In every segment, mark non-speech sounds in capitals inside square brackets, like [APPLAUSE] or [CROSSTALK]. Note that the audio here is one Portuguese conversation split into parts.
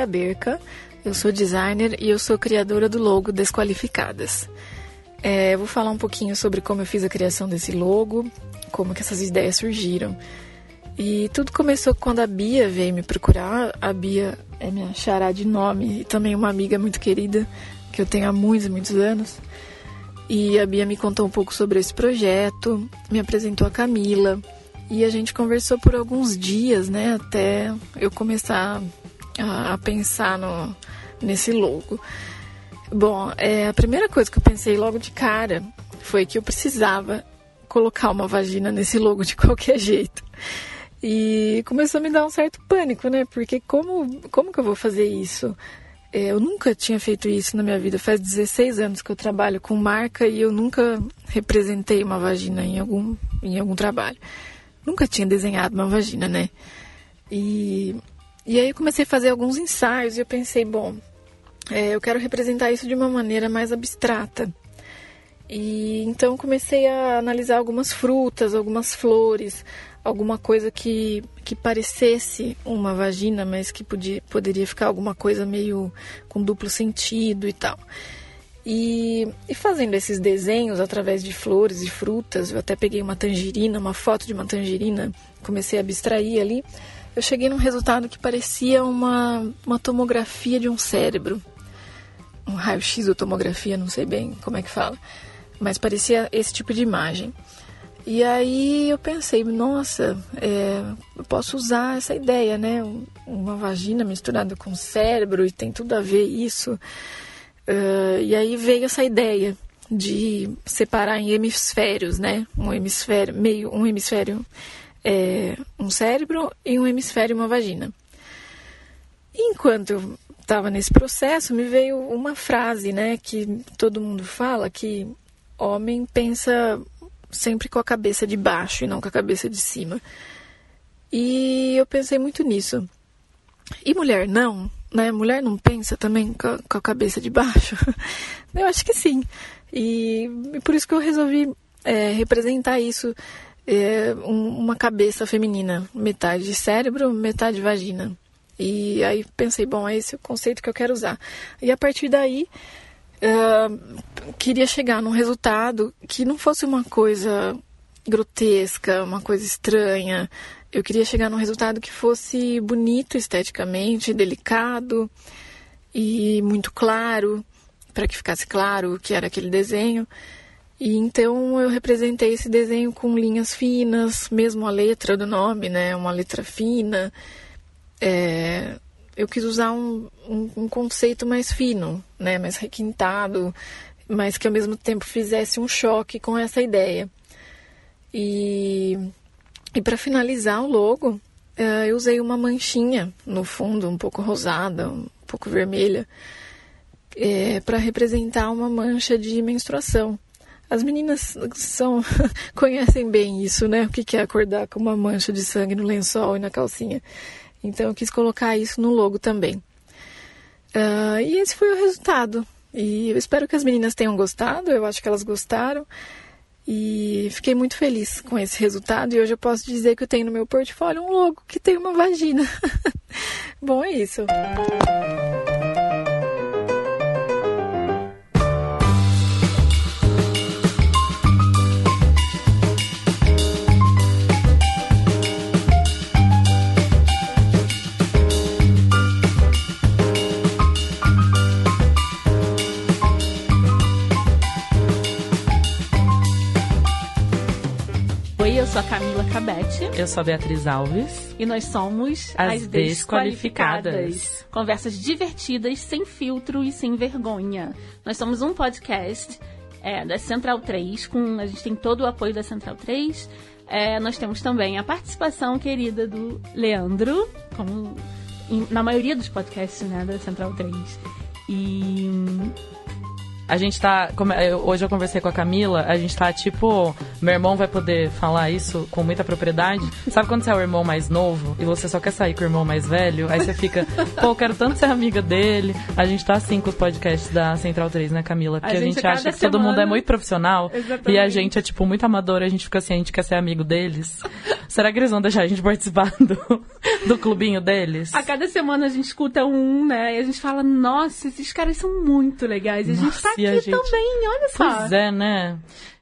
aqui é a Berca, eu sou designer e eu sou criadora do logo Desqualificadas. É, vou falar um pouquinho sobre como eu fiz a criação desse logo, como que essas ideias surgiram. E tudo começou quando a Bia veio me procurar. A Bia é minha xará de nome e também uma amiga muito querida que eu tenho há muitos, muitos anos. E a Bia me contou um pouco sobre esse projeto, me apresentou a Camila e a gente conversou por alguns dias, né, até eu começar a, a pensar no, nesse logo. Bom, é, a primeira coisa que eu pensei logo de cara foi que eu precisava colocar uma vagina nesse logo de [LAUGHS] qualquer jeito. E começou a me dar um certo pânico, né? Porque como, como que eu vou fazer isso? É, eu nunca tinha feito isso na minha vida. Faz 16 anos que eu trabalho com marca e eu nunca representei uma vagina em algum, em algum trabalho. Nunca tinha desenhado uma vagina, né? E, e aí eu comecei a fazer alguns ensaios e eu pensei, bom, é, eu quero representar isso de uma maneira mais abstrata. E então comecei a analisar algumas frutas, algumas flores, alguma coisa que, que parecesse uma vagina, mas que podia, poderia ficar alguma coisa meio com duplo sentido e tal. E, e, fazendo esses desenhos através de flores e frutas, eu até peguei uma tangerina, uma foto de uma tangerina, comecei a abstrair ali. Eu cheguei num resultado que parecia uma, uma tomografia de um cérebro. Um raio-x ou tomografia, não sei bem como é que fala. Mas parecia esse tipo de imagem. E aí eu pensei, nossa, é, eu posso usar essa ideia, né? Uma vagina misturada com cérebro e tem tudo a ver isso. Uh, e aí veio essa ideia de separar em hemisférios, né? Um hemisfério, meio, um hemisfério é, um cérebro e um hemisfério uma vagina. Enquanto eu estava nesse processo, me veio uma frase, né? Que todo mundo fala que homem pensa sempre com a cabeça de baixo e não com a cabeça de cima. E eu pensei muito nisso. E mulher não, né? Mulher não pensa também com a, cabeça de baixo? [LAUGHS] eu acho que sim. E, e, por isso que eu resolvi é, representar isso, é, um, uma cabeça feminina, metade cérebro, metade vagina. E aí pensei, bom, é esse o conceito que eu quero usar. E a partir daí uh, queria chegar num resultado que não fosse uma coisa grotesca, uma coisa estranha. Eu queria chegar num resultado que fosse bonito esteticamente, delicado e muito claro, para que ficasse claro o que era aquele desenho. E então eu representei esse desenho com linhas finas, mesmo a letra do nome, né? Uma letra fina. É, eu quis usar um, um, um, conceito mais fino, né, mais requintado, mas que ao mesmo tempo fizesse um choque com essa ideia. E, e para finalizar o logo, uh, eu usei uma manchinha no fundo, um pouco rosada, um pouco vermelha, é, para representar uma mancha de menstruação. As meninas são [LAUGHS] conhecem bem isso, né? O que é acordar com uma mancha de sangue no lençol e na calcinha. Então eu quis colocar isso no logo também. Uh, e esse foi o resultado. E eu espero que as meninas tenham gostado, eu acho que elas gostaram. E fiquei muito feliz com esse resultado. E hoje eu posso dizer que eu tenho no meu portfólio um logo que tem uma vagina. [LAUGHS] Bom, é isso. Sou a Camila Cabete. Eu sou a Beatriz Alves. E nós somos as, as desqualificadas. desqualificadas. Conversas divertidas, sem filtro e sem vergonha. Nós somos um podcast é, da Central 3, com, a gente tem todo o apoio da Central 3. É, nós temos também a participação querida do Leandro, como em, na maioria dos podcasts né, da Central 3. E a gente tá. Hoje eu conversei com a Camila, a gente tá tipo. Meu irmão vai poder falar isso com muita propriedade. Sabe quando você é o irmão mais novo e você só quer sair com o irmão mais velho? Aí você fica, pô, eu quero tanto ser amiga dele. A gente tá assim com os podcasts da Central 3, né, Camila? Porque a gente, a gente acha que semana... todo mundo é muito profissional Exatamente. e a gente é, tipo, muito amador. A gente fica assim, a gente quer ser amigo deles. Será que eles vão deixar a gente participar do, do clubinho deles? A cada semana a gente escuta um, né? E a gente fala, nossa, esses caras são muito legais. E a gente Nossa, tá aqui gente- também, olha só. Pois é, né?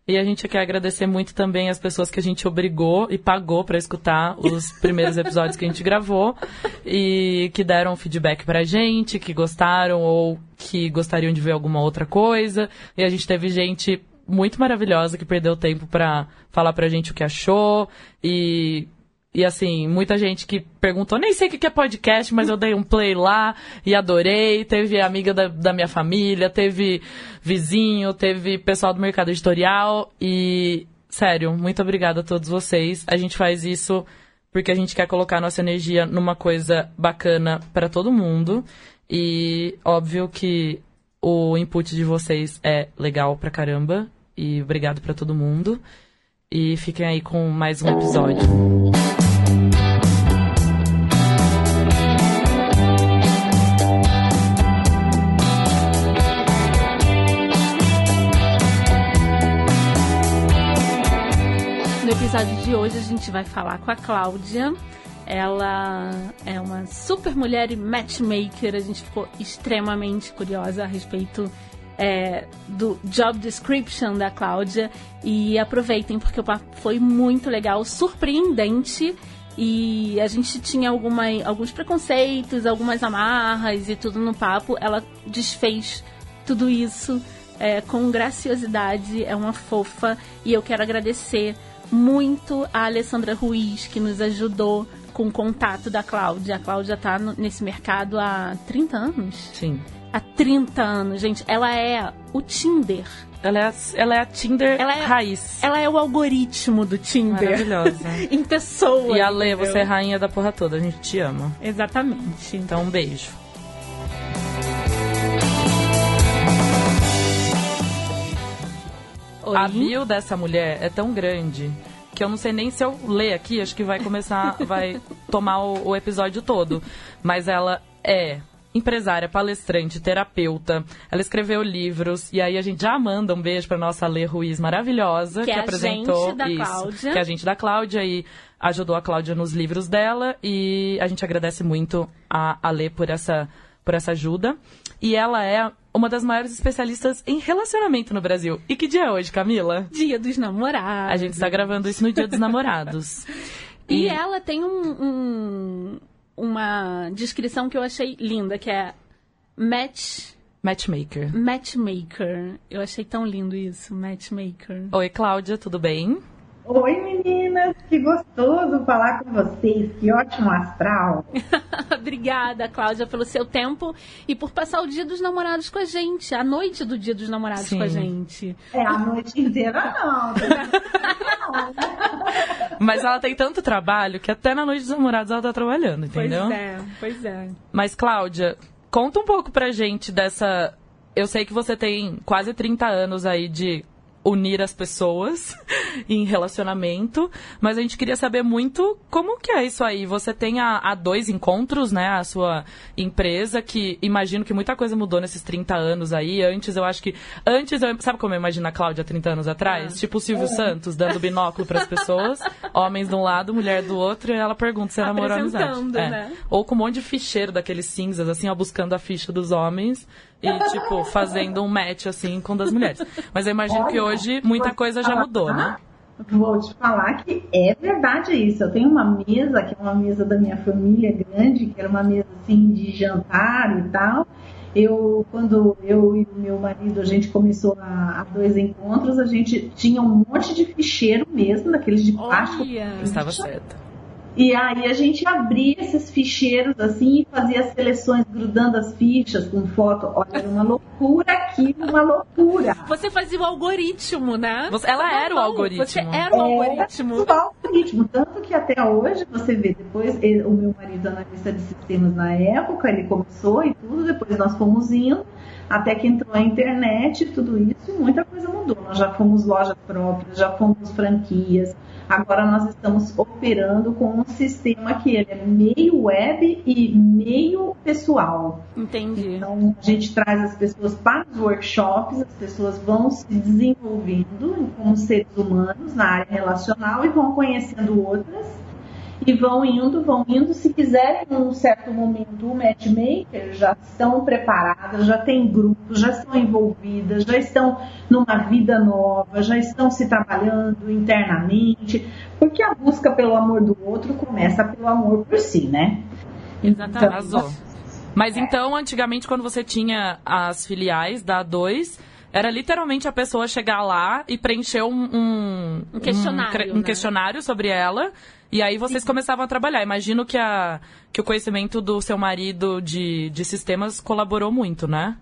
E a gente quer agradecer muito também as pessoas que a gente obrigou e pagou pra escutar os [LAUGHS] primeiros episódios que a gente gravou e que deram feedback pra gente, que gostaram ou que gostariam de ver alguma outra coisa. E a gente teve gente muito maravilhosa que perdeu tempo pra falar pra gente o que achou e e assim, muita gente que perguntou, nem sei o que que é podcast, mas eu dei um play lá e adorei. Teve amiga da, da minha família, teve vizinho, teve pessoal do mercado editorial. E, sério, muito obrigada a todos vocês. A gente faz isso porque a gente quer colocar nossa energia numa coisa bacana para todo mundo. E óbvio que o input de vocês é legal pra caramba. E obrigado pra todo mundo. E fiquem aí com mais um episódio. No episódio de hoje a gente vai falar com a Cláudia. Ela é uma super mulher e matchmaker. A gente ficou extremamente curiosa a respeito é, do job description da Cláudia. E aproveitem, porque o papo foi muito legal, surpreendente. E a gente tinha alguma, alguns preconceitos, algumas amarras e tudo no papo. Ela desfez tudo isso é, com graciosidade, é uma fofa. E eu quero agradecer muito a Alessandra Ruiz, que nos ajudou com o contato da Cláudia. A Cláudia tá no- nesse mercado há 30 anos? Sim. Há 30 anos, gente. Ela é o Tinder. Ela é a, ela é a Tinder Ela é- raiz. Ela é o algoritmo do Tinder. Maravilhosa. [LAUGHS] em pessoa. E a Lê, entendeu? você é rainha da porra toda. A gente te ama. Exatamente. Então, um beijo. Oi. A bio dessa mulher é tão grande que eu não sei nem se eu ler aqui, acho que vai começar, [LAUGHS] vai tomar o, o episódio todo. Mas ela é empresária, palestrante, terapeuta. Ela escreveu livros e aí a gente já manda um beijo para nossa Lê Ruiz maravilhosa Que que, é a apresentou gente da isso, Cláudia. que é a gente da Cláudia e ajudou a Cláudia nos livros dela e a gente agradece muito a, a Lê por essa por essa ajuda. E ela é uma das maiores especialistas em relacionamento no Brasil. E que dia é hoje, Camila? Dia dos namorados. A gente está gravando isso no Dia dos Namorados. [LAUGHS] E, ela tem um, um- uma descrição que eu achei linda, que é match, Matchmaker. matchmaker. Eu achei tão lindo isso, matchmaker. Oi, Cláudia, tudo bem? Oi meninas, que gostoso falar com vocês, que ótimo astral. [LAUGHS] Obrigada, Cláudia, pelo seu tempo e por passar o dia dos namorados com a gente, a noite do dia dos namorados Sim. com a gente. É a noite inteira não. [LAUGHS] Mas ela tem tanto trabalho que até na noite dos namorados ela tá trabalhando, entendeu? Pois é, pois é. Mas, Cláudia, conta um pouco pra gente dessa. Eu sei que você tem quase 30 anos aí de unir as pessoas [LAUGHS] em relacionamento, mas a gente queria saber muito como que é isso aí. Você tem a, a dois encontros, né? A sua empresa, que imagino que muita coisa mudou nesses 30 anos aí. Antes, eu acho que. Antes, eu, sabe como eu imagino a Cláudia 30 anos atrás? Tipo o Silvio Santos, dando binóculo pras [LAUGHS] pessoas, homens de um lado, mulher do outro, e ela pergunta se é namoro ou amizade. É. né? Ou com um monte de ficheiro daqueles cinzas, assim, ó, buscando a ficha dos homens e, tipo, fazendo um match, assim, com das mulheres. Mas eu imagino que hoje muita coisa já mudou, né? Vou te falar que é verdade isso. Eu tenho uma mesa, que é uma mesa da minha família grande, que era uma mesa assim de jantar e tal. Eu, quando eu e o meu marido, a gente começou a, a dois encontros, a gente tinha um monte de ficheiro mesmo, daqueles de plástico. Olha, Estava certa. E aí a gente abria esses ficheiros assim e fazia as seleções grudando as fichas com foto. Olha, era uma loucura aquilo, uma loucura. você fazia o algoritmo, né? Você- ela era o algoritmo. Você era o algoritmo. Era o algoritmo. Tanto que até hoje, você vê, depois ele- o meu marido analista de sistemas na época, ele começou e tudo, depois nós fomos indo. Até que entrou a internet, tudo isso, muita coisa mudou. Nós já fomos lojas próprias, já fomos franquias, Agora nós estamos operando com um sistema que ele é meio web e meio pessoal. Entendi. Então a gente traz as pessoas para os workshops, as pessoas vão se desenvolvendo como seres humanos na área relacional e vão conhecendo outras e vão indo, vão indo. Se quiserem, num certo momento, o matchmaker já estão preparadas, já têm grupos, já estão envolvidas, já estão numa vida nova, já estão se trabalhando internamente, porque a busca pelo amor do outro começa pelo amor por si, né? Exatamente. Então, Mas então, antigamente, quando você tinha as filiais da A2, era literalmente a pessoa chegar lá e preencher um, um, um questionário, um, um né? questionário sobre ela e aí vocês Sim. começavam a trabalhar. Imagino que, a, que o conhecimento do seu marido de, de sistemas colaborou muito, né?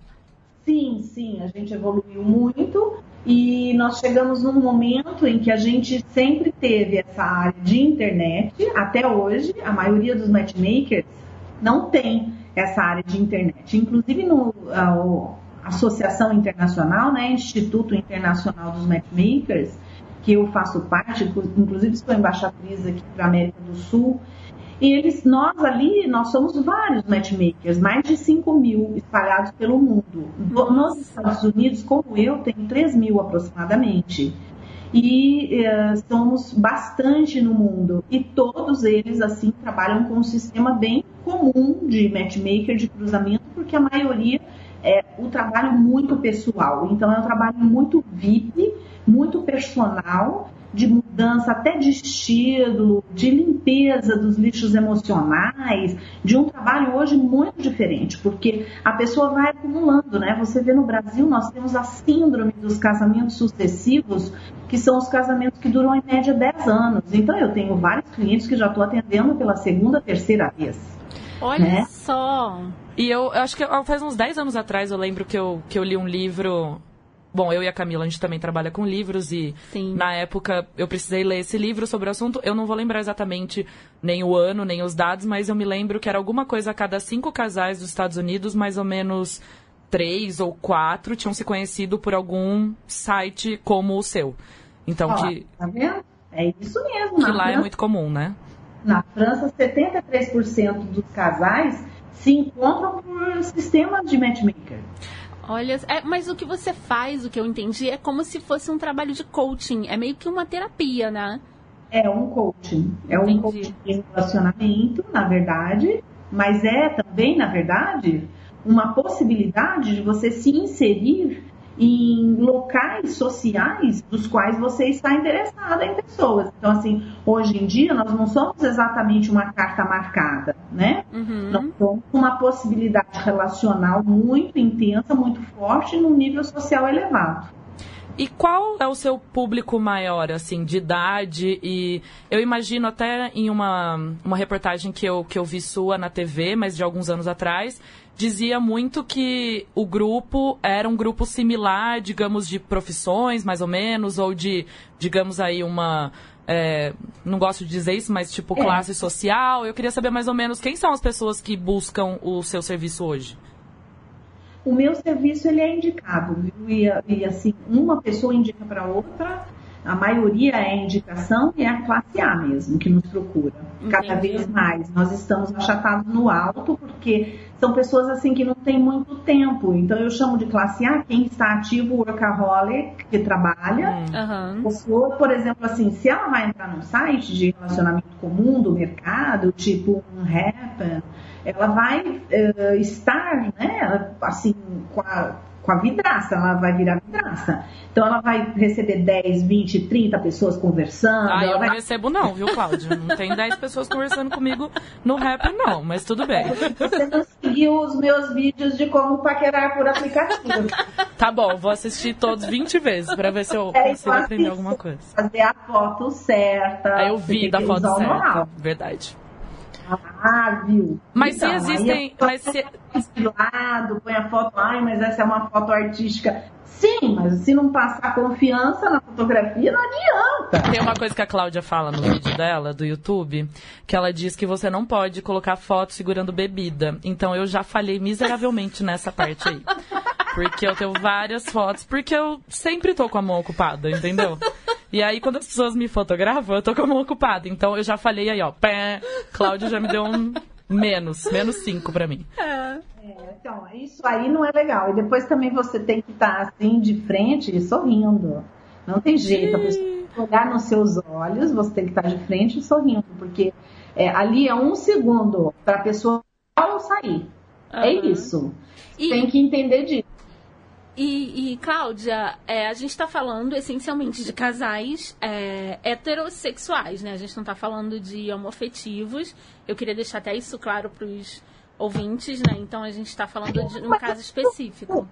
Sim, sim, a gente evoluiu muito e nós chegamos num momento em que a gente sempre teve essa área de internet, até hoje, a maioria dos matchmakers não tem essa área de internet. Inclusive no a, a Associação Internacional, né, Instituto Internacional dos Matchmakers, que eu faço parte, inclusive sou embaixatriz aqui para a América do Sul. E eles, nós ali, nós somos vários matchmakers, mais de 5 mil espalhados pelo mundo. Nos Estados Unidos, como eu, tenho 3 mil aproximadamente. E eh, somos bastante no mundo. E todos eles, assim, trabalham com um sistema bem comum de matchmaker, de cruzamento, porque a maioria é um trabalho muito pessoal. Então, é um trabalho muito VIP muito personal, de mudança até de estilo, de limpeza dos lixos emocionais, de um trabalho hoje muito diferente, porque a pessoa vai acumulando, né? Você vê no Brasil, nós temos a síndrome dos casamentos sucessivos, que são os casamentos que duram em média 10 anos. Então eu tenho vários clientes que já estou atendendo pela segunda, terceira vez. Olha né? só! E eu, eu acho que faz uns 10 anos atrás eu lembro que eu, que eu li um livro Bom, eu e a Camila, a gente também trabalha com livros e Sim. na época eu precisei ler esse livro sobre o assunto. Eu não vou lembrar exatamente nem o ano, nem os dados, mas eu me lembro que era alguma coisa a cada cinco casais dos Estados Unidos, mais ou menos três ou quatro tinham se conhecido por algum site como o seu. Então que. Tá vendo? É isso mesmo. Que lá é França, é muito comum, né? Na França, 73% dos casais se encontram por sistemas de matchmaker. Olha, é, mas o que você faz, o que eu entendi, é como se fosse um trabalho de coaching. É meio que uma terapia, né? É um coaching. É entendi. um coaching de relacionamento, na verdade, mas é também, na verdade, uma possibilidade de você se inserir em locais sociais dos quais você está interessada em pessoas. Então, assim, hoje em dia nós não somos exatamente uma carta marcada, né? Uhum. Nós somos uma possibilidade relacional muito intensa, muito forte, num nível social elevado. E qual é o seu público maior, assim, de idade? E eu imagino até em uma, uma reportagem que eu, que eu vi sua na TV, mas de alguns anos atrás, dizia muito que o grupo era um grupo similar, digamos, de profissões, mais ou menos, ou de, digamos aí, uma. É, não gosto de dizer isso, mas tipo é. classe social. Eu queria saber mais ou menos quem são as pessoas que buscam o seu serviço hoje. O meu serviço ele é indicado, viu? E, e assim, uma pessoa indica para outra a maioria é indicação e é a classe A mesmo que nos procura. Cada Entendi. vez mais. Nós estamos achatados no alto porque são pessoas assim que não têm muito tempo. Então eu chamo de classe A quem está ativo, workaholic, que trabalha. Uhum. Pessoa, por exemplo, assim, se ela vai entrar num site de relacionamento comum do mercado, tipo um Happen, ela vai uh, estar, né, assim, com a com a vidraça, ela vai virar vidraça. Então ela vai receber 10, 20, 30 pessoas conversando. Ah, eu vai... não recebo não, viu, Cláudio? Não tem 10 pessoas conversando comigo no rap, não, mas tudo bem. Você não seguiu os meus vídeos de como paquerar por aplicativo. Tá bom, vou assistir todos 20 vezes pra ver se eu é, consigo aprender alguma coisa. Fazer a foto certa. Aí eu vi da foto certa, normal. verdade. Ah, viu? Mas então, se existem. Mas se... lado, põe a foto, ai, mas essa é uma foto artística. Sim, mas se não passar confiança na fotografia, não adianta. Tem uma coisa que a Cláudia fala no vídeo dela, do YouTube, que ela diz que você não pode colocar foto segurando bebida. Então eu já falhei miseravelmente nessa parte aí. Porque eu tenho várias fotos, porque eu sempre tô com a mão ocupada, entendeu? E aí, quando as pessoas me fotografam, eu tô com a mão ocupada. Então, eu já falei aí, ó, pé, Cláudio já me deu um menos, menos cinco pra mim. É. É, então, isso aí não é legal. E depois também você tem que estar assim de frente, sorrindo. Não tem jeito. A pessoa olhar nos seus olhos, você tem que estar de frente e sorrindo, porque é, ali é um segundo para a pessoa sair. Uhum. É isso. E... Tem que entender disso. E, e Cláudia, é, a gente está falando essencialmente de casais é, heterossexuais, né? A gente não está falando de homoafetivos. Eu queria deixar até isso claro para os ouvintes, né? Então a gente está falando de um caso específico.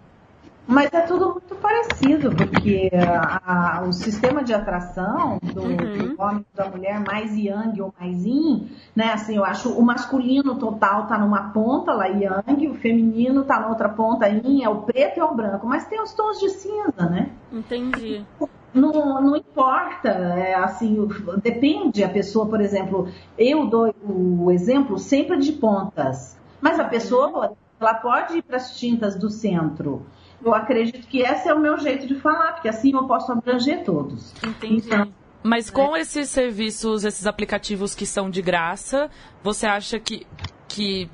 Mas é tudo muito parecido, porque a, a, o sistema de atração do, uhum. do homem e da mulher mais yang ou mais yin, né? Assim, eu acho o masculino total tá numa ponta lá yang, o feminino tá na outra ponta yin, é o preto e é o branco, mas tem os tons de cinza, né? Entendi. Não, não importa, é, assim, depende a pessoa, por exemplo, eu dou o exemplo sempre de pontas, mas a pessoa ela pode ir para as tintas do centro eu acredito que esse é o meu jeito de falar, porque assim eu posso abranger todos. Entendi. Então, mas com é. esses serviços, esses aplicativos que são de graça, você acha que, que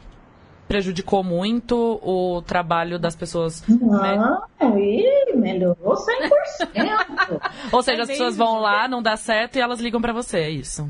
prejudicou muito o trabalho das pessoas? Não, e melhorou 100%. [LAUGHS] Ou seja, é as pessoas vão lá, não dá certo e elas ligam para você, é isso?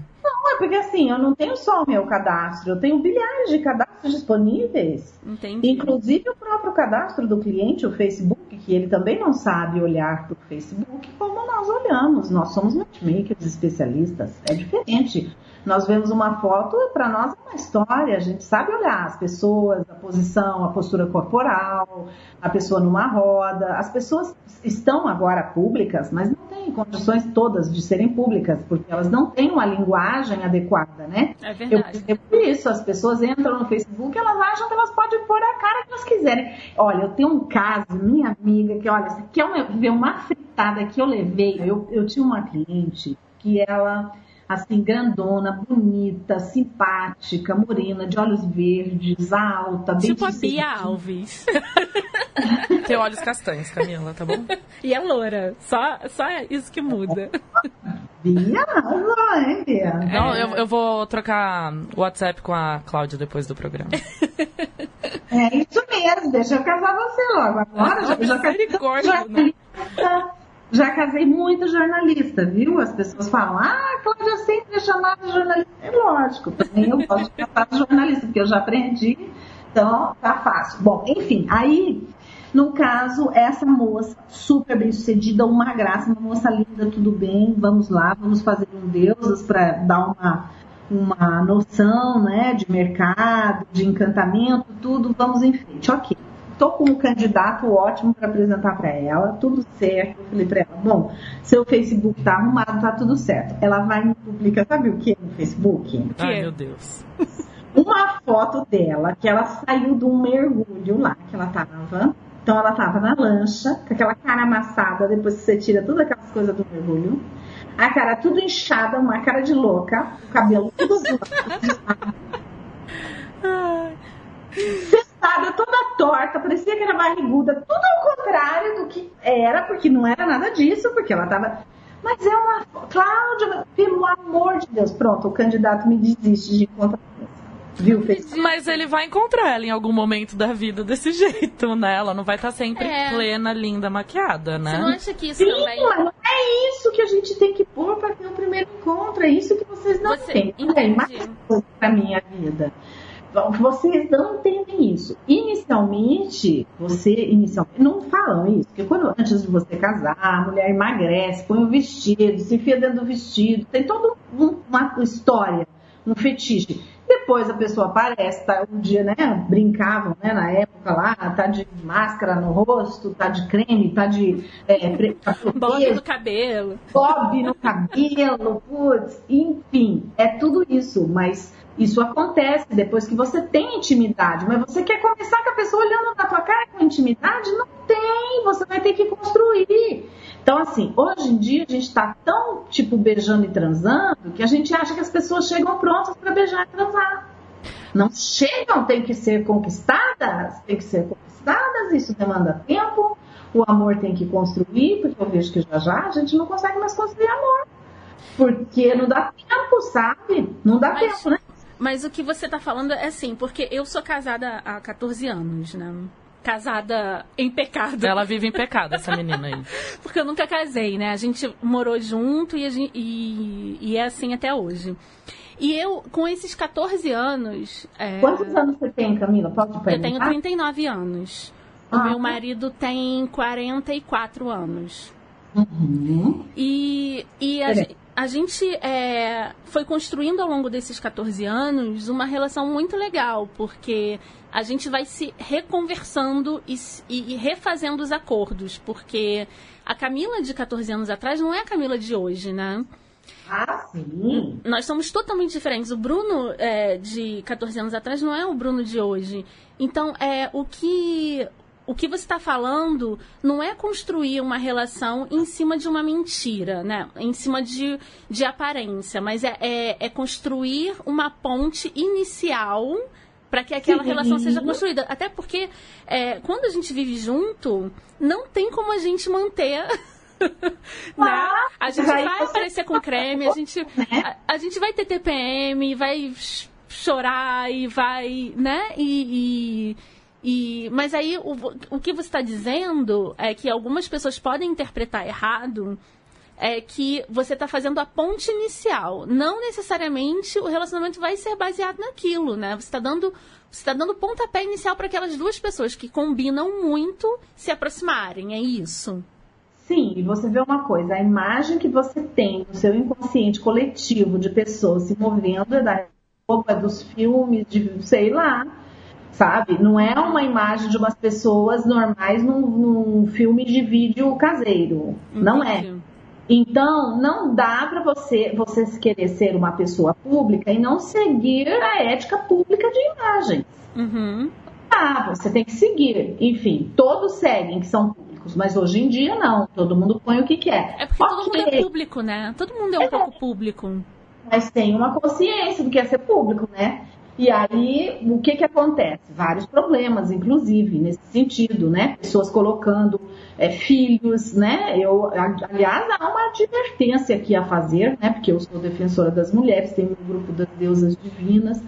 Não, é porque assim, eu não tenho só o meu cadastro, eu tenho bilhares de cadastros disponíveis. Entendi. Inclusive o próprio cadastro do cliente, o Facebook, que ele também não sabe olhar para o Facebook como nós olhamos. Nós somos matchmakers especialistas, é diferente. Nós vemos uma foto, para nós é uma história, a gente sabe olhar as pessoas, a posição, a postura corporal, a pessoa numa roda. As pessoas estão agora públicas, mas não têm condições todas de serem públicas, porque elas não têm uma linguagem adequada, né? É verdade. Eu percebo isso, as pessoas entram no Facebook, elas acham que elas podem pôr a cara que elas quiserem. Olha, eu tenho um caso, minha amiga, que olha, você quer ver uma fritada que eu levei? Eu, eu tinha uma cliente que ela assim, grandona, bonita, simpática, morena, de olhos verdes, alta, bem Tipo a Bia Alves. [LAUGHS] Tem olhos castanhos, Camila, tá bom? E é loura. Só, só isso que muda. Bia, não, hein, Bia? Não, eu, eu vou trocar o WhatsApp com a Cláudia depois do programa. É isso mesmo, deixa eu casar você logo. Agora já, já, já, né? Já casei muito jornalista, viu? As pessoas falam, ah, Cláudia sempre é chamada de jornalista. É lógico, também eu posso casar de jornalista, porque eu já aprendi, então tá fácil. Bom, enfim, aí, no caso, essa moça, super bem sucedida, uma graça, uma moça linda, tudo bem, vamos lá, vamos fazer um deusas para dar uma, uma noção, né, de mercado, de encantamento, tudo, vamos em frente, ok estou com um candidato ótimo para apresentar para ela, tudo certo. Eu falei para ela, bom, seu Facebook tá arrumado, tá tudo certo. Ela vai me publicar, sabe o que no Facebook? Ai, meu Deus. [LAUGHS] Uma foto dela, que ela saiu de um mergulho lá, que ela tava. Então ela tava na lancha, com aquela cara amassada, depois que você tira todas aquelas coisas do mergulho. A cara tudo inchada, uma cara de louca, o cabelo tudo azul. [LAUGHS] sentada, toda torta, parecia que era barriguda, tudo ao contrário do que era, porque não era nada disso, porque ela tava. Mas é uma. Cláudia, pelo amor de Deus, pronto, o candidato me desiste de encontrar. Viu, fez. Mas ele vai encontrar ela em algum momento da vida desse [LAUGHS] jeito, né? Ela não vai estar sempre é. plena, linda, maquiada, né? Você não acha que isso Sim, também. Mas não é isso que a gente tem que pôr para ter o primeiro encontro. É isso que vocês não Você têm. Entende? mais coisa pra minha vida. Vocês não entendem isso. Inicialmente, você inicialmente não falam isso, porque quando antes de você casar, a mulher emagrece, põe o vestido, se enfia dentro do vestido, tem toda um, uma história, um fetiche. Depois a pessoa aparece, tá um dia, né? Brincavam, né? Na época lá, tá de máscara no rosto, tá de creme, tá de. É, tá [LAUGHS] bob no cabelo. Bob no cabelo, putz, enfim, é tudo isso, mas isso acontece depois que você tem intimidade, mas você quer começar com a pessoa olhando na tua cara com intimidade? Não tem, você vai ter que construir. Então, assim, hoje em dia a gente está tão, tipo, beijando e transando que a gente acha que as pessoas chegam prontas para beijar e transar. Não chegam, tem que ser conquistadas, tem que ser conquistadas isso demanda tempo, o amor tem que construir, porque eu vejo que já já a gente não consegue mais construir amor. Porque não dá tempo, sabe? Não dá mas, tempo, né? Mas o que você tá falando é assim, porque eu sou casada há 14 anos, né? Casada em pecado. Ela vive em pecado, essa menina aí. [LAUGHS] porque eu nunca casei, né? A gente morou junto e, gente, e, e é assim até hoje. E eu, com esses 14 anos. É... Quantos anos você tem, Camila? Pode perguntar? Eu tenho 39 anos. O ah. meu marido tem 44 anos. Uhum. E, e a, a gente é, foi construindo ao longo desses 14 anos uma relação muito legal, porque a gente vai se reconversando e, e, e, refazendo os acordos, porque a Camila de 14 anos atrás não é a Camila de hoje, né? Ah, sim. Nós somos totalmente diferentes. O Bruno é, de 14 anos atrás não é o Bruno de hoje. Então, é o que o que você está falando não é construir uma relação em cima de uma mentira, né? Em cima de, de aparência, mas é, é, é construir uma ponte inicial para que aquela Sim. relação seja construída. Até porque é, quando a gente vive junto, não tem como a gente manter. [LAUGHS] né? A gente vai aparecer com creme, a gente, [LAUGHS] né? a, a gente vai ter TPM, vai chorar e vai, né? e, e e, mas aí o, o que você está dizendo é que algumas pessoas podem interpretar errado é que você está fazendo a ponte inicial. Não necessariamente o relacionamento vai ser baseado naquilo, né? Você está dando, você tá dando pontapé inicial para aquelas duas pessoas que combinam muito se aproximarem, é isso? Sim, e você vê uma coisa, a imagem que você tem no seu inconsciente coletivo de pessoas se movendo é da roupa, dos filmes, de sei lá, sabe? Não é uma imagem de umas pessoas normais num, num filme de vídeo caseiro. Entendi. Não é. Então, não dá para você, você querer ser uma pessoa pública e não seguir a ética pública de imagens. Uhum. Ah, você tem que seguir. Enfim, todos seguem que são públicos, mas hoje em dia não. Todo mundo põe o que quer. É porque okay. todo mundo é público, né? Todo mundo é um é. pouco público. Mas tem uma consciência do que é ser público, né? E aí, o que que acontece? Vários problemas, inclusive, nesse sentido, né? Pessoas colocando é, filhos, né? Eu, aliás, há uma advertência aqui a fazer, né? Porque eu sou defensora das mulheres, tenho um grupo das deusas divinas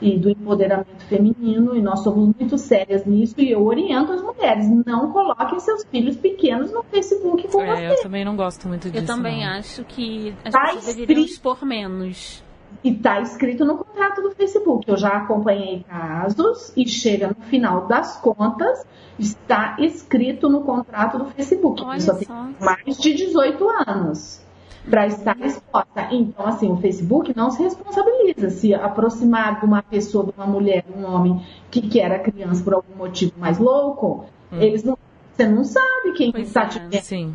e do empoderamento feminino, e nós somos muito sérias nisso, e eu oriento as mulheres, não coloquem seus filhos pequenos no Facebook com é, você. Eu também não gosto muito disso. Eu também não. acho que as tá pessoas deveriam expor menos. E está escrito no contrato do Facebook. Eu já acompanhei casos e chega no final das contas, está escrito no contrato do Facebook. Olha só tem mais de 18 anos para estar exposta. Então, assim, o Facebook não se responsabiliza se aproximar de uma pessoa, de uma mulher, de um homem que quer a criança por algum motivo mais louco, hum. eles não, você não sabe quem está é, te vendo. Sim.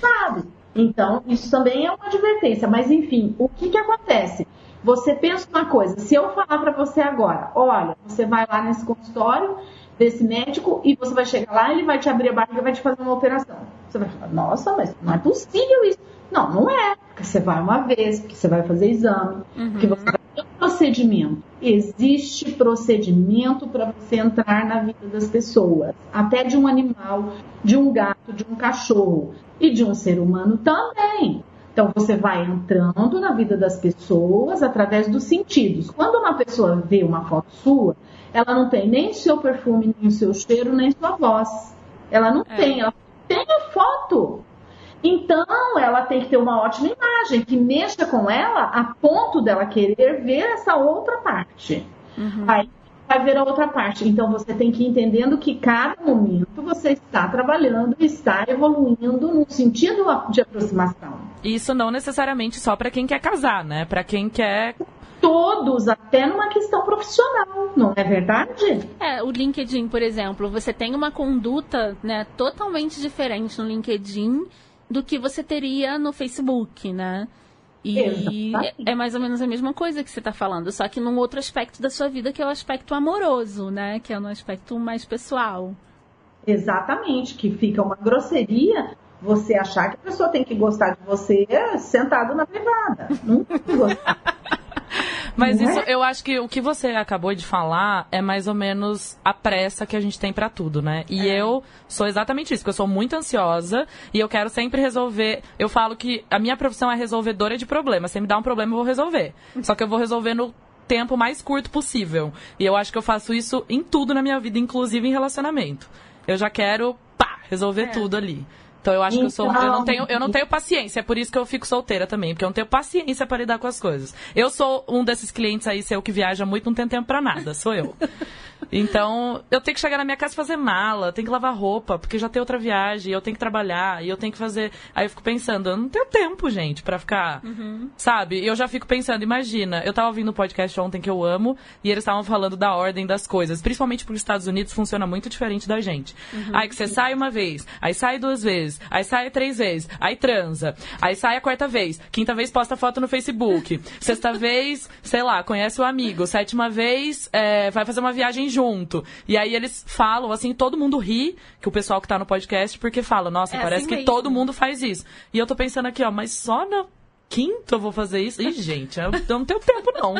Sabe? Então, isso também é uma advertência. Mas, enfim, o que, que acontece? Você pensa uma coisa, se eu falar para você agora, olha, você vai lá nesse consultório desse médico e você vai chegar lá, ele vai te abrir a barriga e vai te fazer uma operação. Você vai falar, nossa, mas não é possível isso. Não, não é. Porque você vai uma vez, porque você vai fazer exame, uhum. que você vai ter um procedimento. Existe procedimento para você entrar na vida das pessoas, até de um animal, de um gato, de um cachorro e de um ser humano também. Então você vai entrando na vida das pessoas através dos sentidos. Quando uma pessoa vê uma foto sua, ela não tem nem o seu perfume, nem o seu cheiro, nem sua voz. Ela não é. tem, ela tem a foto. Então ela tem que ter uma ótima imagem que mexa com ela a ponto dela querer ver essa outra parte. Uhum. Aí vai ver a outra parte. Então você tem que ir entendendo que cada momento você está trabalhando e está evoluindo no sentido de aproximação. Isso não necessariamente só para quem quer casar, né? Para quem quer todos, até numa questão profissional, não é verdade? É, o LinkedIn, por exemplo, você tem uma conduta né, totalmente diferente no LinkedIn do que você teria no Facebook, né? E é mais ou menos a mesma coisa que você está falando, só que num outro aspecto da sua vida, que é o aspecto amoroso, né? Que é no aspecto mais pessoal. Exatamente, que fica uma grosseria você achar que a pessoa tem que gostar de você sentado na privada. [LAUGHS] Não Mas isso, é? eu acho que o que você acabou de falar é mais ou menos a pressa que a gente tem pra tudo, né? E eu sou exatamente isso, porque eu sou muito ansiosa e eu quero sempre resolver. Eu falo que a minha profissão é resolvedora de problemas. Se me dá um problema, eu vou resolver. Só que eu vou resolver no tempo mais curto possível. E eu acho que eu faço isso em tudo na minha vida, inclusive em relacionamento. Eu já quero, pá, resolver tudo ali. Então eu acho que eu sou. Eu não, tenho, eu não tenho paciência, é por isso que eu fico solteira também, porque eu não tenho paciência para lidar com as coisas. Eu sou um desses clientes aí, seu que viaja muito, não tem tempo pra nada, sou eu. [LAUGHS] Então, eu tenho que chegar na minha casa e fazer mala, tenho que lavar roupa, porque já tem outra viagem, eu tenho que trabalhar, e eu tenho que fazer. Aí eu fico pensando, eu não tenho tempo, gente, pra ficar. Sabe? E eu já fico pensando, imagina, eu tava ouvindo um podcast ontem que eu amo, e eles estavam falando da ordem das coisas. Principalmente porque os Estados Unidos funciona muito diferente da gente. Aí que você sai uma vez, aí sai duas vezes, aí sai três vezes, aí transa, aí sai a quarta vez, quinta vez posta foto no Facebook, [LAUGHS] sexta vez, sei lá, conhece o amigo, sétima vez é, vai fazer uma viagem junto. E aí eles falam, assim, todo mundo ri, que o pessoal que tá no podcast, porque fala, nossa, É parece assim que mesmo. todo mundo faz isso. E eu tô pensando aqui, ó, mas só na quinta eu vou fazer isso? Ih, gente, eu, não tenho tempo, não.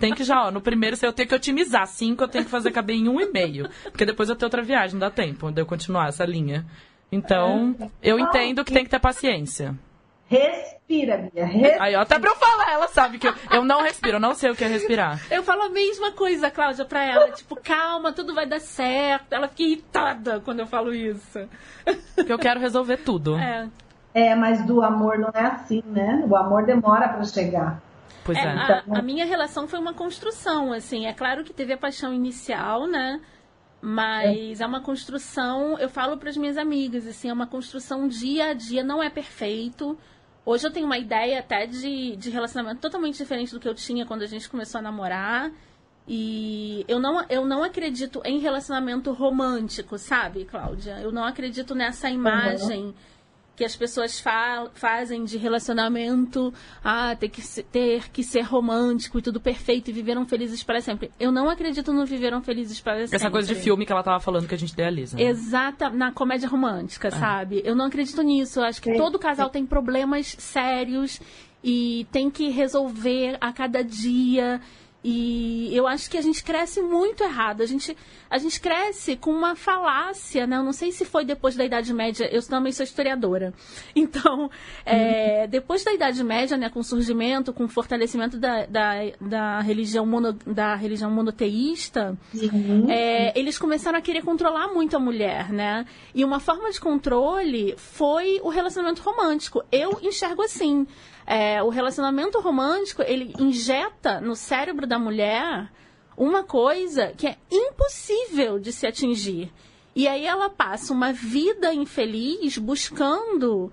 Tem que já, ó, no primeiro, eu tenho que otimizar cinco, eu tenho que fazer caber em um e meio. Porque depois eu tenho outra viagem, não dá tempo de eu continuar essa linha. Então, eu entendo que tem que ter paciência. Respira, Bia. Respira. Aí, ó, até pra eu falar, ela sabe que eu, eu não respiro, eu não sei o que é respirar. Eu falo a mesma coisa, Cláudia, pra ela. Tipo, calma, tudo vai dar certo. Ela fica irritada quando eu falo isso. Porque eu quero resolver tudo. É. É, mas do amor não é assim, né? O amor demora pra chegar. Pois É, é. a, a minha relação foi uma construção, assim. É claro que teve a paixão inicial, né? Mas é, uma construção, eu falo para as minhas amigas, assim, é uma construção dia a dia, não é perfeito. Hoje eu tenho uma ideia até de, de relacionamento totalmente diferente do que eu tinha quando a gente começou a namorar. E eu não, eu não acredito em relacionamento romântico, sabe, Cláudia? Eu não acredito nessa imagem que as pessoas fa fazem de relacionamento, ah, ter que, se- ter que ser romântico e tudo perfeito e viveram felizes para sempre. Eu não acredito no viveram felizes para sempre. Essa coisa de filme que ela tava falando que a gente idealiza. né? Exata, na comédia romântica, sabe? Eu não acredito nisso. Eu acho que Sim. todo casal tem problemas sérios e tem que resolver a cada dia. E eu acho que a gente cresce muito errado. A gente, a gente cresce com uma falácia, né? Eu não sei se foi depois da Idade Média. Eu também sou historiadora. [LAUGHS] Então, é, depois da Idade Média, né? Com o surgimento, com o fortalecimento da, da, da religião, mono, da religião monoteísta, é, eles começaram a querer controlar muito a mulher, né? E uma forma de controle foi o relacionamento romântico. Eu enxergo assim. É, o relacionamento romântico, ele injeta no cérebro da mulher uma coisa que é impossível de se atingir. E aí ela passa uma vida infeliz buscando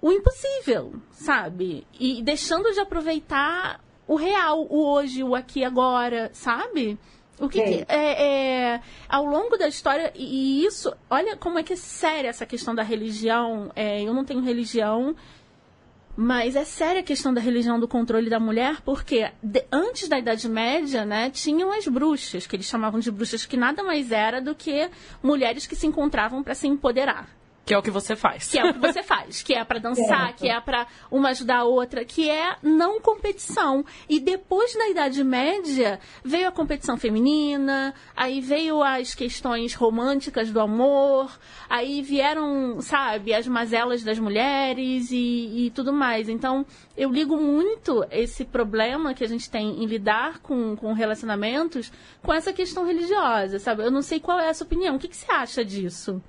o impossível, sabe? E deixando de aproveitar o real, o hoje, o aqui agora, sabe? O que, que- é, é, ao longo da história e e isso, olha como é que é séria essa questão da religião. É, eu não tenho religião, mas é séria a questão da religião do controle da mulher, porque de- antes da Idade Média, né, tinham as bruxas, que eles chamavam de bruxas, que nada mais era do que mulheres que se encontravam para se empoderar. Que é o que você faz. Que é o que você faz, que é pra dançar, Certo. que é pra uma ajudar a outra, que é não competição. E depois da Idade Média, veio a competição feminina, aí veio as questões românticas do amor, aí vieram, sabe, as mazelas das mulheres e, e tudo mais. Então, eu ligo muito esse problema que a gente tem em lidar com, com relacionamentos com essa questão religiosa, sabe? Eu não sei qual é a sua opinião. O que, que você acha disso?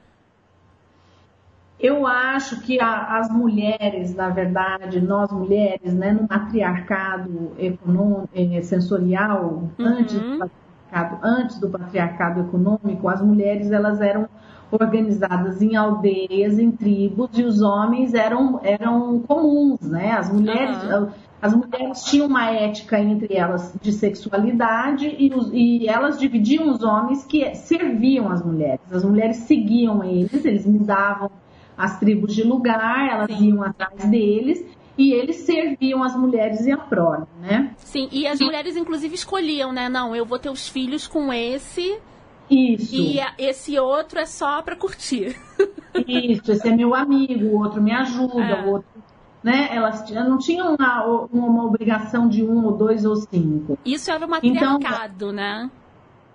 Eu acho que a- as mulheres, na verdade, nós mulheres, né, no matriarcado econômico, eh, sensorial, antes, do patriarcado, antes do patriarcado econômico, as mulheres elas eram organizadas em aldeias, em tribos, e os homens eram, eram comuns, né? As mulheres, Aham. as mulheres tinham uma ética entre elas de sexualidade e, os- e elas dividiam os homens que serviam as mulheres. As mulheres seguiam eles, eles mudavam as tribos de lugar, elas Sim. iam atrás deles e eles serviam as mulheres e a prole, né? Sim, e as mulheres, inclusive, escolhiam, né? Não, eu vou ter os filhos com esse Isso, e a- esse outro é só pra curtir. [LAUGHS] isso, esse é meu amigo, o outro me ajuda, É. o outro né? Elas não tinham uma, uma obrigação de um ou dois ou cinco. Isso era o matriarcado, então, né?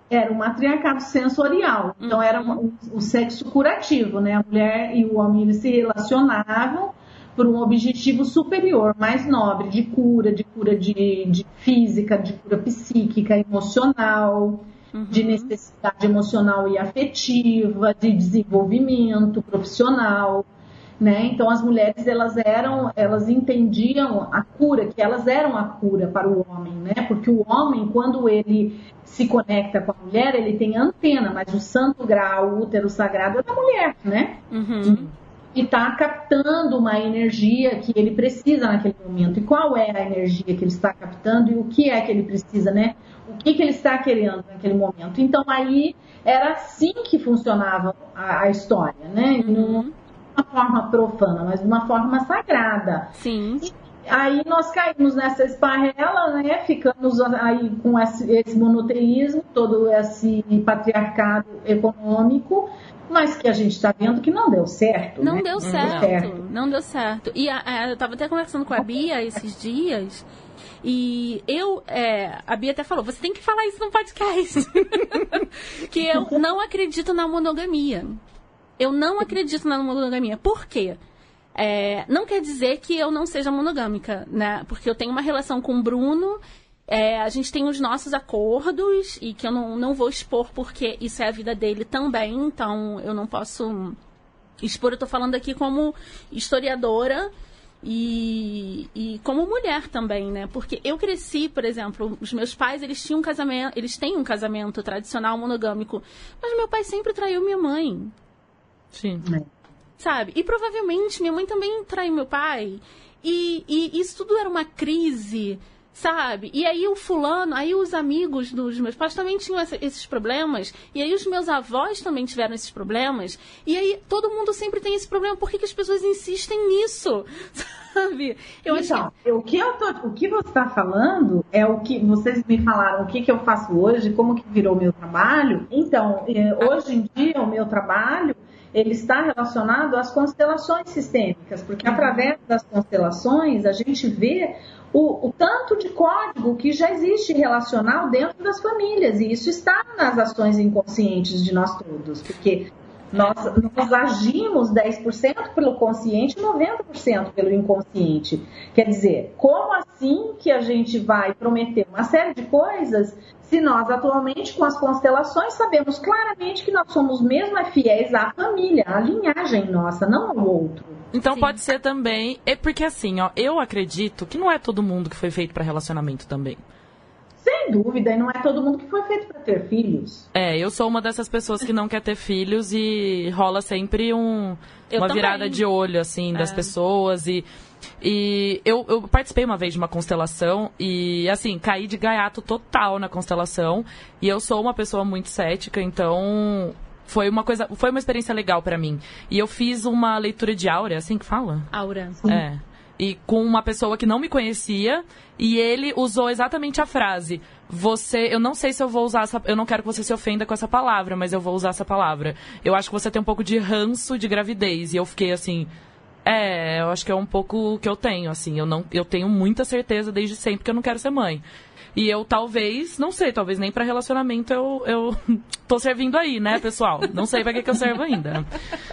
Era o matriarcado sensorial. Então, era o, o sexo curativo, né? A mulher e o homem eles se relacionavam por um objetivo superior, mais nobre, de cura, de cura de, de física, de cura psíquica, emocional, uhum. de necessidade emocional e afetiva, de desenvolvimento profissional. Né? Então as mulheres elas eram, elas entendiam a cura, que elas eram a cura para o homem, né? Porque o homem quando ele se conecta com a mulher, ele tem antena, mas o santo grau, o útero sagrado é da mulher, né? Uhum. E está captando uma energia que ele precisa naquele momento. E qual é a energia que ele está captando e o que é que ele precisa, né? O que, que ele está querendo naquele momento. Então aí era assim que funcionava a, a história, né? Uhum uma forma profana, mas de uma forma sagrada. Sim. E aí nós caímos nessa esparrela, né? Ficamos aí com esse, esse monoteísmo, todo esse patriarcado econômico, mas que a gente está vendo que não deu certo. Não né? deu certo, certo, não deu certo. E a, a, eu estava até conversando com a Bia esses dias. E eu, é, a Bia até falou, você tem que falar isso no podcast. [LAUGHS] que eu não acredito na monogamia. Eu não acredito na monogamia. Por quê? É, não quer dizer que eu não seja monogâmica, né? Porque eu tenho uma relação com o Bruno, é, a gente tem os nossos acordos e que eu não, não vou expor porque isso é a vida dele também, então eu não posso expor. Eu tô falando aqui como historiadora e, e como mulher também, né? Porque eu cresci, por exemplo, os meus pais, eles tinham um casamento, eles têm um casamento tradicional monogâmico, mas meu pai sempre traiu minha mãe. Sim. É. Sabe? E provavelmente minha mãe também traiu meu pai. E, e isso tudo era uma crise, sabe? E aí o fulano, aí os amigos dos meus pais também tinham essa, esses problemas. E aí os meus avós também tiveram esses problemas. E aí todo mundo sempre tem esse problema. Por que, que as pessoas insistem nisso? [LAUGHS] Sabe? Eu então, que... o, que eu tô, o que você está falando é o que vocês me falaram, o que, que eu faço hoje, como que virou meu trabalho. Então, eh, hoje em dia, o meu trabalho ele está relacionado às constelações sistêmicas, porque através das constelações a gente vê o, o, tanto de código que já existe relacional dentro das famílias, e isso está nas ações inconscientes de nós todos, porque nós, nós agimos 10% pelo consciente e 90% pelo inconsciente. Quer dizer, como assim que a gente vai prometer uma série de coisas se nós atualmente com as constelações sabemos claramente que nós somos mesmo fiéis à família, à linhagem nossa, não ao outro. Então Sim. pode ser também, é porque assim, ó, eu acredito que não é todo mundo que foi feito para relacionamento também. Sem dúvida, e não é todo mundo que foi feito para ter filhos. É, eu sou uma dessas pessoas que não quer ter filhos e rola sempre um, uma também. virada de olho, assim, das é. pessoas e e eu, eu, participei uma vez de uma constelação e, assim, caí de gaiato total na constelação. E eu sou uma pessoa muito cética, então foi uma coisa, foi uma experiência legal para mim. E eu fiz uma leitura de aura, é assim que fala? Aura. É. E com uma pessoa que não me conhecia, e ele usou exatamente a frase: Você, eu não sei se eu vou usar essa, eu não quero que você se ofenda com essa palavra, mas eu vou usar essa palavra. Eu acho que você tem um pouco de ranço de gravidez. E eu fiquei assim, é, eu acho que é um pouco o que eu tenho, assim. Eu, não, eu tenho muita certeza desde sempre que eu não quero ser mãe. E eu talvez, não sei, talvez nem para relacionamento eu, eu [LAUGHS] tô servindo aí, né, pessoal? Não sei pra que, que eu servo ainda.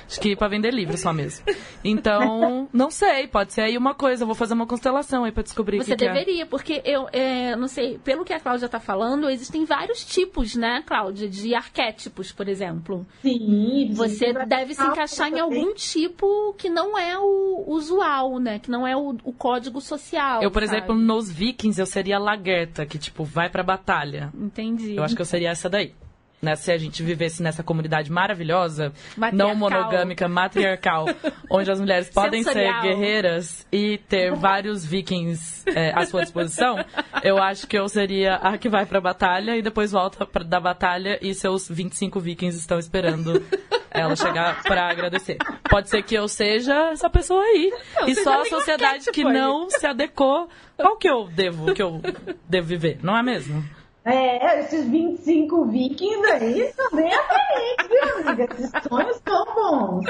Acho que pra vender livro só mesmo. Então, não sei, pode ser aí uma coisa, eu vou fazer uma constelação aí pra descobrir Você que deveria, que é. porque eu é, não sei, pelo que a Cláudia tá falando, existem vários tipos, né, Cláudia, de arquétipos, por exemplo. Sim. Você deve se encaixar em algum tipo que não é o usual, né? Que não é o, o código social. Eu, por sabe? exemplo, nos Vikings eu seria a lagerta, que tipo, vai pra batalha. Entendi. Eu acho que eu seria essa daí. Né, se a gente vivesse nessa comunidade maravilhosa, não monogâmica, matriarcal, [LAUGHS] onde as mulheres podem Sensorial. ser guerreiras e ter vários vikings é, à sua disposição, eu acho que eu seria a que vai pra batalha e depois volta pra, da batalha e seus 25 vikings estão esperando [LAUGHS] ela chegar para agradecer. Pode ser que eu seja essa pessoa aí. Não, e só a sociedade que não se adequou ao que eu devo, que eu devo viver, não é mesmo? É, esses 25 vikings aí também é diferente, viu, amiga? Esses sonhos são bons.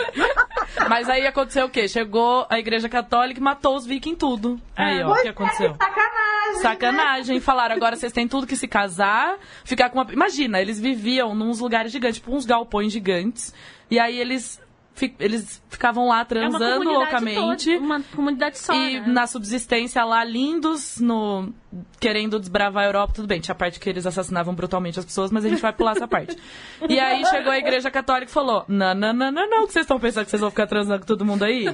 Mas aí aconteceu o quê? Chegou a igreja católica e matou os vikings tudo. Aí, ó, o que aconteceu? É, sacanagem. Sacanagem. Né? Falaram, agora vocês têm tudo que se casar, ficar com uma. Imagina, eles viviam nos lugares gigantes, tipo uns galpões gigantes. E aí eles eles ficavam lá transando é loucamente. Toda, uma comunidade só. E né? na subsistência lá, lindos, no querendo desbravar a Europa, tudo bem. Tinha a parte que eles assassinavam brutalmente as pessoas, mas a gente vai pular essa parte. E aí chegou a igreja católica e falou: Não, não, não, não, não, que vocês estão pensando que vocês vão ficar transando com todo mundo aí?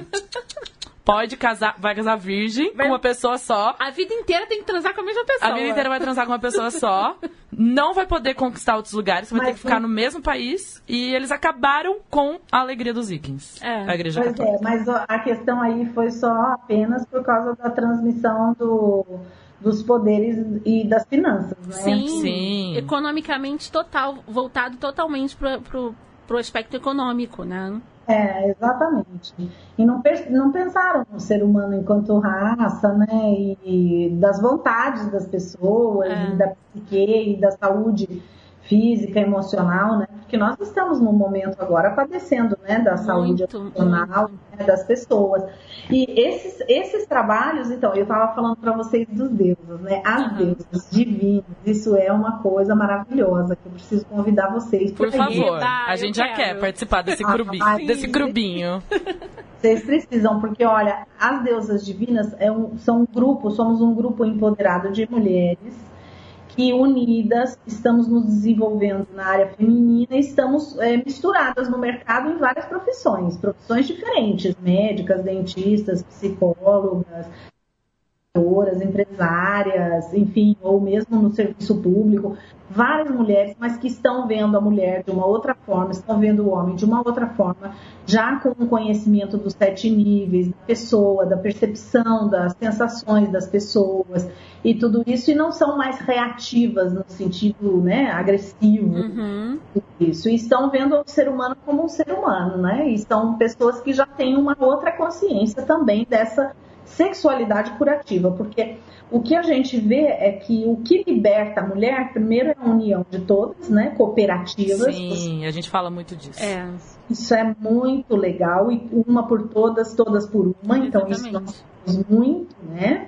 Pode casar, vai casar virgem vai... com uma pessoa só. A vida inteira tem que transar com a mesma pessoa. A vida inteira vai transar com uma pessoa só. Não vai poder conquistar outros lugares, vai Mas, ter que ficar no mesmo país. E eles acabaram com a alegria dos vikings. É. A igreja pois católica. É, mas a questão aí foi só apenas por causa da transmissão do dos poderes e das finanças, né? Sim, Sim. economicamente total, voltado totalmente para o aspecto econômico, né? É, exatamente. E não, não pensaram no ser humano enquanto raça, né? E, das vontades das pessoas, é. e da psique, e da saúde física, emocional, né? Porque nós estamos num momento agora padecendo, né, da saúde muito, emocional né, das pessoas. E esses, esses trabalhos, então, eu estava falando para vocês dos deuses, né? As uhum. deusas divinas, isso é uma coisa maravilhosa que eu preciso convidar vocês. Por favor, a gente já quer participar desse, grupinho, ah, desse grupinho. [LAUGHS] Vocês precisam, porque olha, as deusas divinas é um, são um grupo, somos um grupo empoderado de mulheres que unidas estamos nos desenvolvendo na área feminina estamos é, misturadas no mercado em várias profissões, profissões diferentes, médicas, dentistas, psicólogas, empresárias, enfim, ou mesmo no serviço público, várias mulheres, mas que estão vendo a mulher de uma outra forma, estão vendo o homem de uma outra forma, já com o conhecimento dos sete níveis da pessoa, da percepção das sensações das pessoas e tudo isso, e não são mais reativas no sentido né, agressivo uhum. isso, e estão vendo o ser humano como um ser humano, né? E são pessoas que já têm uma outra consciência também dessa sexualidade curativa, porque o que a gente vê é que o que liberta a mulher, primeiro é a união de todas, né, cooperativas. Sim, a gente fala muito disso. É. Isso é muito legal e uma por todas, todas por uma, então isso nós temos muito, né?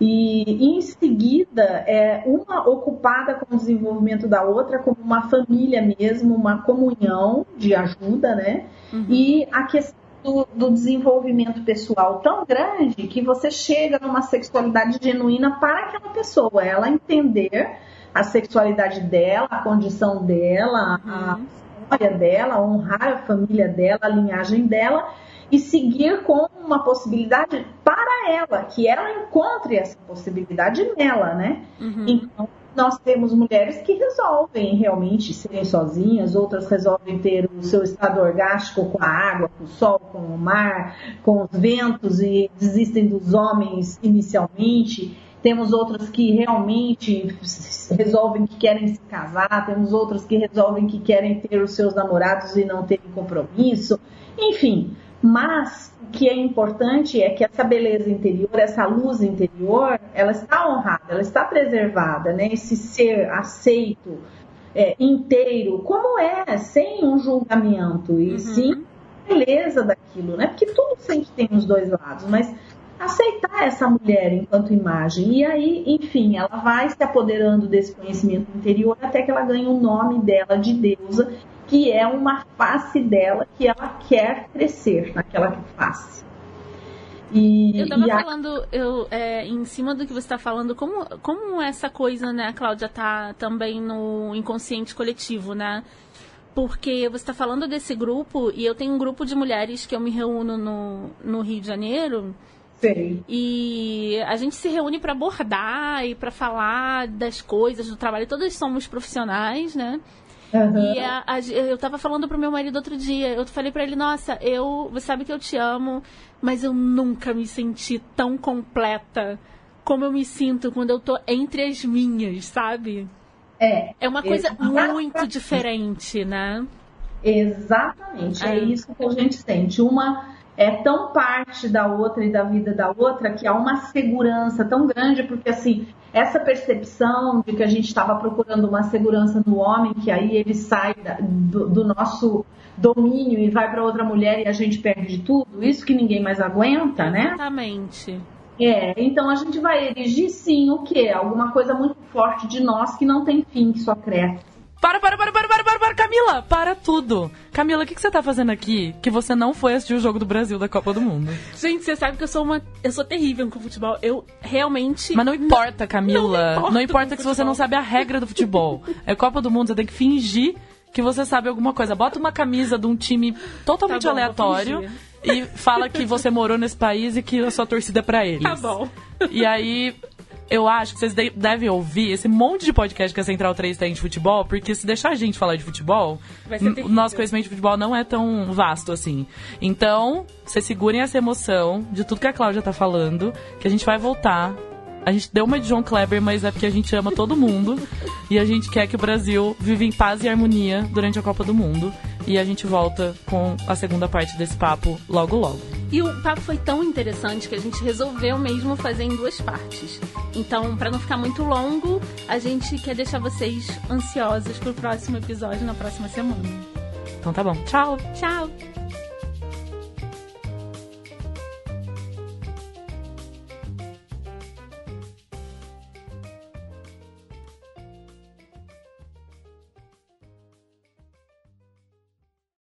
E em seguida, é uma ocupada com o desenvolvimento da outra, como uma família mesmo, uma comunhão de ajuda, né? Uhum. E a questão do, do, desenvolvimento pessoal tão grande que você chega numa sexualidade genuína para aquela pessoa, ela entender a sexualidade dela, a condição dela, a uhum. história dela, honrar a família dela, a linhagem dela e seguir com uma possibilidade para ela, que ela encontre essa possibilidade nela, né? Uhum. Então, nós temos mulheres que resolvem realmente serem sozinhas, outras resolvem ter o seu estado orgástico com a água, com o sol, com o mar, com os ventos e desistem dos homens inicialmente. Temos outras que realmente resolvem que querem se casar, temos outras que resolvem que querem ter os seus namorados e não terem compromisso. Enfim, mas o que é importante é que essa beleza interior, essa luz interior, ela está honrada, ela está preservada, né? Esse ser aceito, é, inteiro, como é, sem um julgamento, e uhum. sim beleza daquilo, né? Porque tudo sempre tem os dois lados, mas aceitar essa mulher enquanto imagem. E aí, enfim, ela vai se apoderando desse conhecimento interior até que ela ganhe o nome dela de deusa que é uma face dela que ela quer crescer naquela face. E, eu estava falando, eu, é, em cima do que você está falando, como, como essa coisa, né, Cláudia, tá também no inconsciente coletivo, né? Porque você está falando desse grupo, e eu tenho um grupo de mulheres que eu me reúno no, no Rio de Janeiro. Sim. E a gente se reúne para abordar e para falar das coisas, do trabalho. Todas somos profissionais, né? Uhum. E a, a, eu tava falando pro meu marido outro dia, eu falei para ele, nossa, eu, você sabe que eu te amo, mas eu nunca me senti tão completa como eu me sinto quando eu tô entre as minhas, sabe? É. É uma coisa exatamente. muito diferente, né? Exatamente, é. é isso que a gente sente. Uma é tão parte da outra e da vida da outra que há uma segurança tão grande, porque assim, essa percepção de que a gente estava procurando uma segurança no homem, que aí ele sai da, do, do, nosso domínio e vai para outra mulher e a gente perde tudo, isso que ninguém mais aguenta, né? Exatamente. É, então a gente vai erigir sim o quê? Alguma coisa muito forte de nós que não tem fim, que só cresce. Para, para, para, para, para, para, para, Camila! Para tudo! Camila, o que, que você tá fazendo aqui que você não foi assistir o jogo do Brasil da Copa do Mundo? Gente, você sabe que eu sou uma. Eu sou terrível com futebol. Eu realmente. Mas não importa, Camila. Não importa, não importa que se você não sabe a regra do futebol. [LAUGHS] É Copa do Mundo, você tem que fingir que você sabe alguma coisa. Bota uma camisa de um time totalmente Tá bom, aleatório e fala que você morou nesse país e que a sua torcida é pra eles. Tá bom. E aí, eu acho que vocês de- devem ouvir esse monte de podcast que a Central 3 tem de futebol, porque se deixar a gente falar de futebol, terrível. nosso conhecimento de futebol não é tão vasto assim. Então, vocês segurem essa emoção de tudo que a Cláudia tá falando, que a gente vai voltar. A gente deu uma de João Kleber, mas é porque a gente ama todo mundo. [LAUGHS] e a gente quer que o Brasil viva em paz e harmonia durante a Copa do Mundo. E a gente volta com a segunda parte desse papo logo logo. E o papo foi tão interessante que a gente resolveu mesmo fazer em duas partes. Então, pra não ficar muito longo, a gente quer deixar vocês ansiosos pro próximo episódio na próxima semana. Então tá bom. Tchau! Tchau!